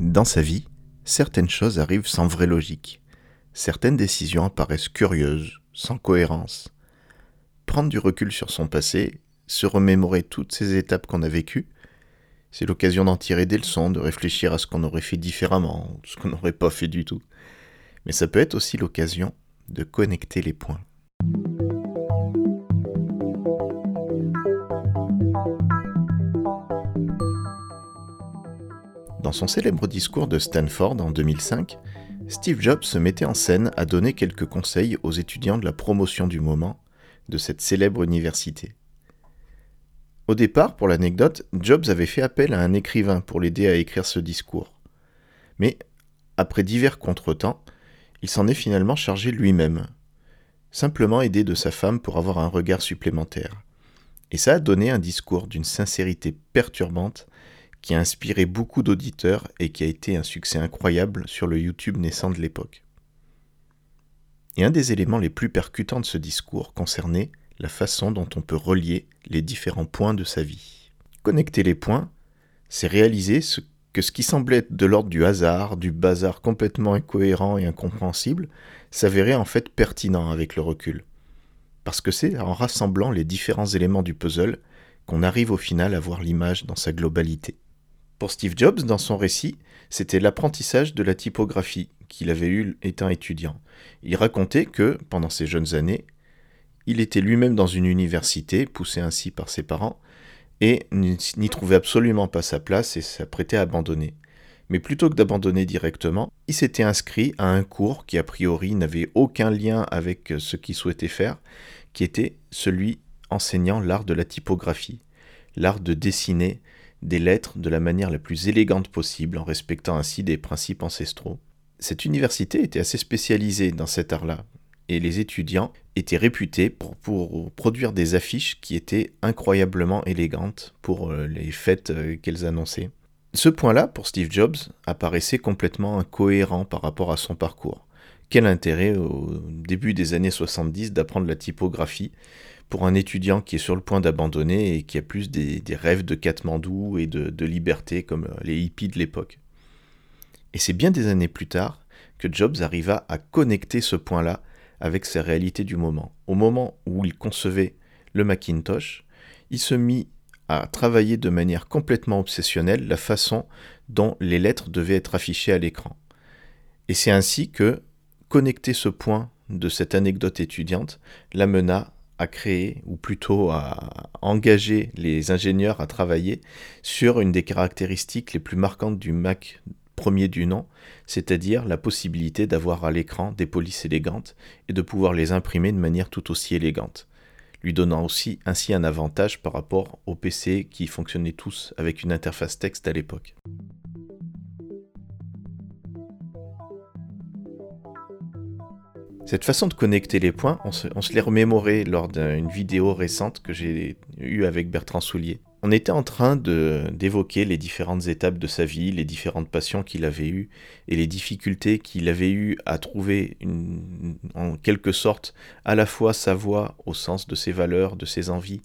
Dans sa vie, certaines choses arrivent sans vraie logique. Certaines décisions apparaissent curieuses, sans cohérence. Prendre du recul sur son passé, se remémorer toutes ces étapes qu'on a vécues, c'est l'occasion d'en tirer des leçons, de réfléchir à ce qu'on aurait fait différemment, ce qu'on n'aurait pas fait du tout. Mais ça peut être aussi l'occasion de connecter les points. Dans son célèbre discours de Stanford en 2005, Steve Jobs se mettait en scène à donner quelques conseils aux étudiants de la promotion du moment de cette célèbre université. Au départ, pour l'anecdote, Jobs avait fait appel à un écrivain pour l'aider à écrire ce discours. Mais, après divers contretemps, il s'en est finalement chargé lui-même, simplement aidé de sa femme pour avoir un regard supplémentaire. Et ça a donné un discours d'une sincérité perturbante qui a inspiré beaucoup d'auditeurs et qui a été un succès incroyable sur le YouTube naissant de l'époque. Et un des éléments les plus percutants de ce discours concernait la façon dont on peut relier les différents points de sa vie. Connecter les points, c'est réaliser ce que ce qui semblait être de l'ordre du hasard, du bazar complètement incohérent et incompréhensible, s'avérait en fait pertinent avec le recul. Parce que c'est en rassemblant les différents éléments du puzzle qu'on arrive au final à voir l'image dans sa globalité. Pour Steve Jobs, dans son récit, c'était l'apprentissage de la typographie qu'il avait eu étant étudiant. Il racontait que, pendant ses jeunes années, il était lui-même dans une université, poussé ainsi par ses parents, et n'y trouvait absolument pas sa place et s'apprêtait à abandonner. Mais plutôt que d'abandonner directement, il s'était inscrit à un cours qui a priori n'avait aucun lien avec ce qu'il souhaitait faire, qui était celui enseignant l'art de la typographie, l'art de dessiner des lettres de la manière la plus élégante possible en respectant ainsi des principes ancestraux. Cette université était assez spécialisée dans cet art-là, et les étudiants étaient réputés pour, produire des affiches qui étaient incroyablement élégantes pour euh, les fêtes euh, qu'elles annonçaient. Ce point-là, pour Steve Jobs, apparaissait complètement incohérent par rapport à son parcours. Quel intérêt au début des années 70 d'apprendre la typographie pour un étudiant qui est sur le point d'abandonner et qui a plus des, rêves de Katmandou et de, liberté comme les hippies de l'époque. Et c'est bien des années plus tard que Jobs arriva à connecter ce point-là avec ses réalités du moment. Au moment où il concevait le Macintosh, il se mit à travailler de manière complètement obsessionnelle la façon dont les lettres devaient être affichées à l'écran. Et c'est ainsi que connecter ce point de cette anecdote étudiante l'amena créer, ou plutôt à engager les ingénieurs à travailler sur une des caractéristiques les plus marquantes du Mac premier du nom, c'est-à-dire la possibilité d'avoir à l'écran des polices élégantes et de pouvoir les imprimer de manière tout aussi élégante, lui donnant aussi ainsi un avantage par rapport aux PC qui fonctionnaient tous avec une interface texte à l'époque. Cette façon de connecter les points, on se, l'est remémoré lors d'une vidéo récente que j'ai eue avec Bertrand Soulier. On était en train d'évoquer les différentes étapes de sa vie, les différentes passions qu'il avait eues et les difficultés qu'il avait eues à trouver en quelque sorte à la fois sa voie au sens de ses valeurs, de ses envies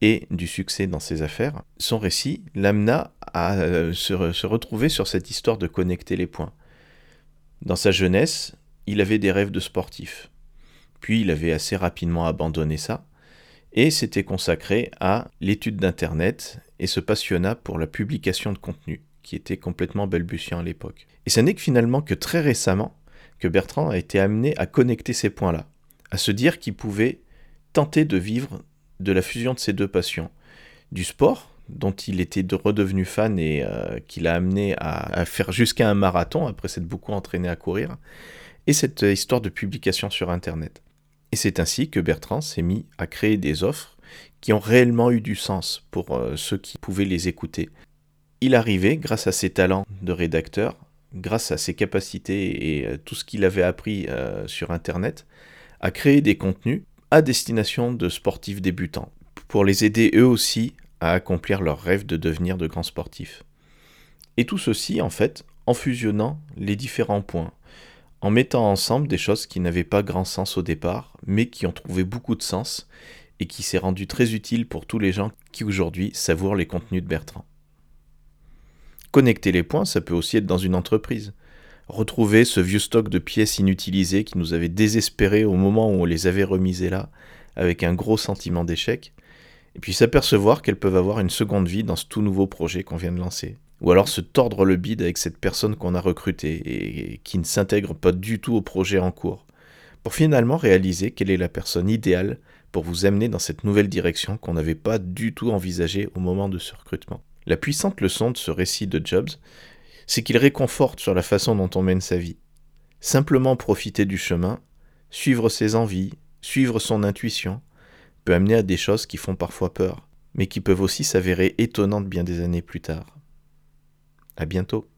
et du succès dans ses affaires. Son récit l'amena à euh, se retrouver sur cette histoire de connecter les points. Dans sa jeunesse, il avait des rêves de sportif. Puis il avait assez rapidement abandonné ça et s'était consacré à l'étude d'Internet et se passionna pour la publication de contenu, qui était complètement balbutiant à l'époque. Et ce n'est que finalement que très récemment que Bertrand a été amené à connecter ces points-là, à se dire qu'il pouvait tenter de vivre de la fusion de ces deux passions, du sport, dont il était redevenu fan et euh, qui l'a amené à faire jusqu'à un marathon après s'être beaucoup entraîné à courir, et cette euh, histoire de publication sur Internet. Et c'est ainsi que Bertrand s'est mis à créer des offres qui ont réellement eu du sens pour euh, ceux qui pouvaient les écouter. Il arrivait, grâce à ses talents de rédacteur, grâce à ses capacités et euh, tout ce qu'il avait appris sur Internet, à créer des contenus à destination de sportifs débutants, pour les aider eux aussi à accomplir leur rêve de devenir de grands sportifs. Et tout ceci, en fait, en fusionnant les différents points, en mettant ensemble des choses qui n'avaient pas grand sens au départ, mais qui ont trouvé beaucoup de sens et qui s'est rendu très utile pour tous les gens qui aujourd'hui savourent les contenus de Bertrand. Connecter les points, ça peut aussi être dans une entreprise. Retrouver ce vieux stock de pièces inutilisées qui nous avait désespérés au moment où on les avait remisées là, avec un gros sentiment d'échec, et puis s'apercevoir qu'elles peuvent avoir une seconde vie dans ce tout nouveau projet qu'on vient de lancer. Ou alors se tordre le bide avec cette personne qu'on a recrutée et qui ne s'intègre pas du tout au projet en cours, pour finalement réaliser quelle est la personne idéale pour vous amener dans cette nouvelle direction qu'on n'avait pas du tout envisagée au moment de ce recrutement. La puissante leçon de ce récit de Jobs, c'est qu'il réconforte sur la façon dont on mène sa vie. Simplement profiter du chemin, suivre ses envies, suivre son intuition, peut amener à des choses qui font parfois peur, mais qui peuvent aussi s'avérer étonnantes bien des années plus tard. À bientôt.